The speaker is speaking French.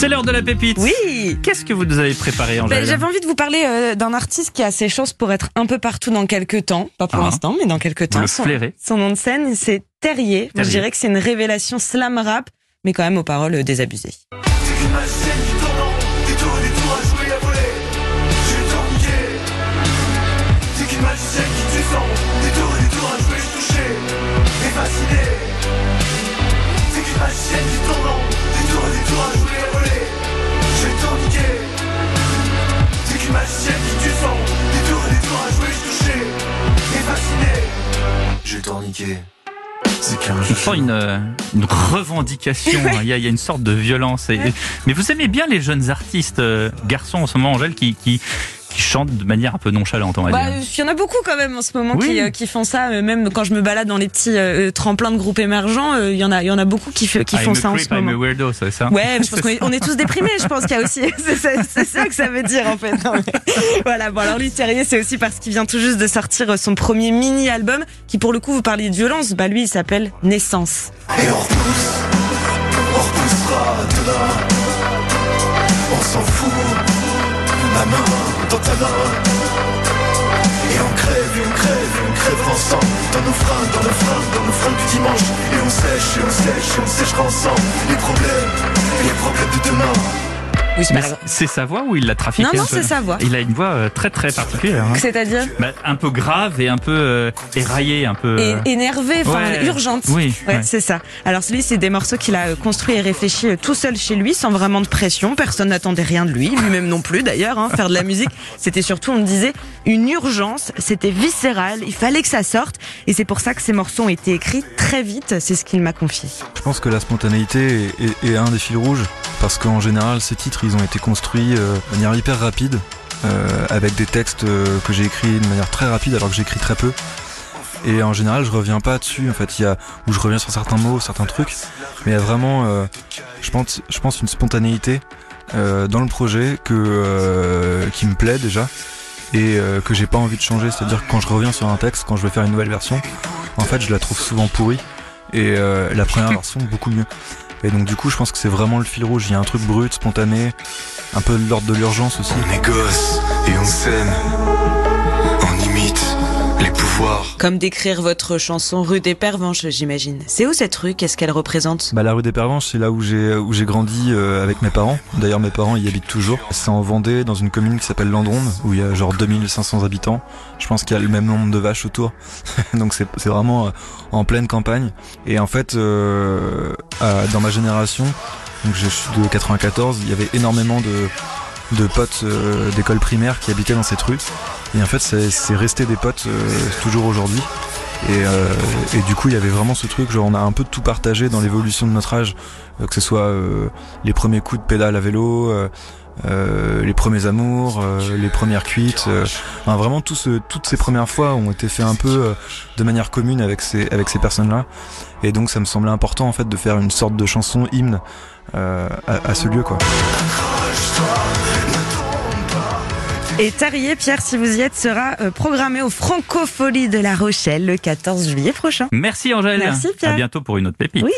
C'est l'heure de la pépite. Oui Qu'est-ce que vous nous avez préparé, Ben, Angèle J'avais envie de vous parler euh, d'un artiste qui a ses chances pour être un peu partout dans quelques temps. Pas pour Ah. l'instant, mais dans quelques temps. Son, son nom de scène, c'est Terrier. Moi, je Terrier. dirais que c'est une révélation slam rap, mais quand même aux paroles euh, désabusées. Qu'un On sent une, une revendication. Il y, a, il y a une sorte de violence. Et- Mais vous aimez bien les jeunes artistes, euh, garçons en ce moment, Angèle, qui, qui, qui chantent de manière un peu nonchalante, on va Bah, dire. Il y en a beaucoup quand même en ce moment Oui. qui, euh, qui font ça. euh, Même quand je me balade dans les petits euh, tremplins de groupes émergents, euh, il y en a, il y en a beaucoup qui, I'm font ça en ce I'm moment. a weirdo, c'est ça? Ouais, mais je pense qu'on est, on est tous déprimés. Je pense qu'il y a aussi, c'est ça, ça que ça veut dire en fait. Non, mais- voilà. Bon alors lui Terrier, c'est aussi parce qu'il vient tout juste de sortir son premier mini album, qui pour le coup vous parliez de violence. Bah lui, il s'appelle Naissance. Et on repousse, on repoussera demain. On s'en fout, ma main Et on crève, et on crève, et on crèvera ensemble. Dans nos fringues, dans nos fringues, dans nos fringues du dimanche. Et on sèche, et on sèche, et on séchera ensemble. Les problèmes, Oui, c'est sa voix ou il l'a trafiquée Non, non, c'est sa voix. Il a une voix euh, très très particulière. hein. C'est-à-dire Bah, un peu grave et un peu euh, éraillée, un peu. et euh, énervé, enfin ouais. urgente. Oui, Ouais, ouais. c'est ça. Alors celui, c'est des morceaux qu'il a construits et réfléchis euh, tout seul chez lui, sans vraiment de pression. Personne n'attendait rien de lui, lui-même non plus d'ailleurs. Hein. Faire de la musique, c'était surtout, on me disait, une urgence. C'était viscéral. Il fallait que ça sorte, et c'est pour ça que ces morceaux ont été écrits très vite. C'est ce qu'il m'a confié. Je pense que la spontanéité est, est- est un des fils rouges parce qu'en général ces titres ils ont été construits euh, de manière hyper rapide euh, avec des textes euh, que j'ai écrits de manière très rapide alors que j'écris très peu. Et en général je reviens pas dessus en fait. Il y a où je reviens sur certains mots certains trucs. Mais il y a vraiment je pense une spontanéité dans le projet que qui me plaît déjà et que j'ai pas envie de changer. C'est à dire que quand je reviens sur un texte quand je vais faire une nouvelle version en fait je la trouve souvent pourrie. Et la première version beaucoup mieux. Et donc du coup je pense que c'est vraiment le fil rouge, il y a un truc brut, spontané, un peu l'ordre de l'urgence aussi. On est et on s'aime. Comme d'écrire votre chanson Rue des Pervenches, j'imagine. C'est où cette rue? Qu'est-ce qu'elle représente? Bah la rue des Pervenches c'est là où j'ai où j'ai grandi euh, avec mes parents. D'ailleurs mes parents y habitent toujours. C'est en Vendée dans une commune qui s'appelle Landronde où il y a genre 2500 habitants. Je pense qu'il y a le même nombre de vaches autour. donc c'est c'est vraiment euh, en pleine campagne. Et en fait euh, euh, dans ma génération, donc je suis de 94, il y avait énormément de de potes euh, d'école primaire qui habitaient dans cette rue. Et en fait, c'est resté des potes euh, toujours aujourd'hui. Et, euh, et du coup, il y avait vraiment ce truc, genre on a un peu tout partagé dans l'évolution de notre âge, euh, que ce soit les premiers coups de pédale à vélo, les premiers amours, les premières cuites. enfin, vraiment, toutes ces premières fois ont été fait un peu de manière commune avec ces, personnes-là. Et donc, ça me semblait important en fait de faire une sorte de chanson hymne à, à ce lieu, quoi. Et Terrier, Pierre, si vous y êtes, sera euh, programmé au Francofolie de La Rochelle le 14 juillet prochain. Merci Angèle. Merci, Pierre. À bientôt pour une autre pépite. Oui.